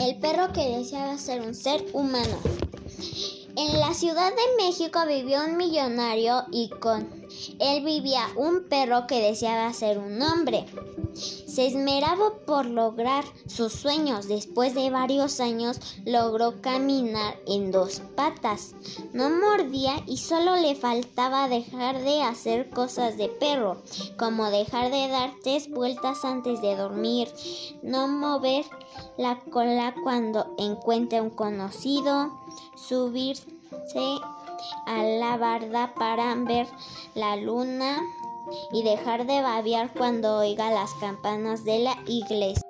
El perro que deseaba ser un ser humano. Ciudad de México vivió un millonario y con él vivía un perro que deseaba ser un hombre. Se esmeraba por lograr sus sueños. Después de varios años logró caminar en dos patas. No mordía y solo le faltaba dejar de hacer cosas de perro, como dejar de dar tres vueltas antes de dormir, no mover la cola cuando encuentre un conocido, subirse a la barda para ver la luna y dejar de babear cuando oiga las campanas de la iglesia.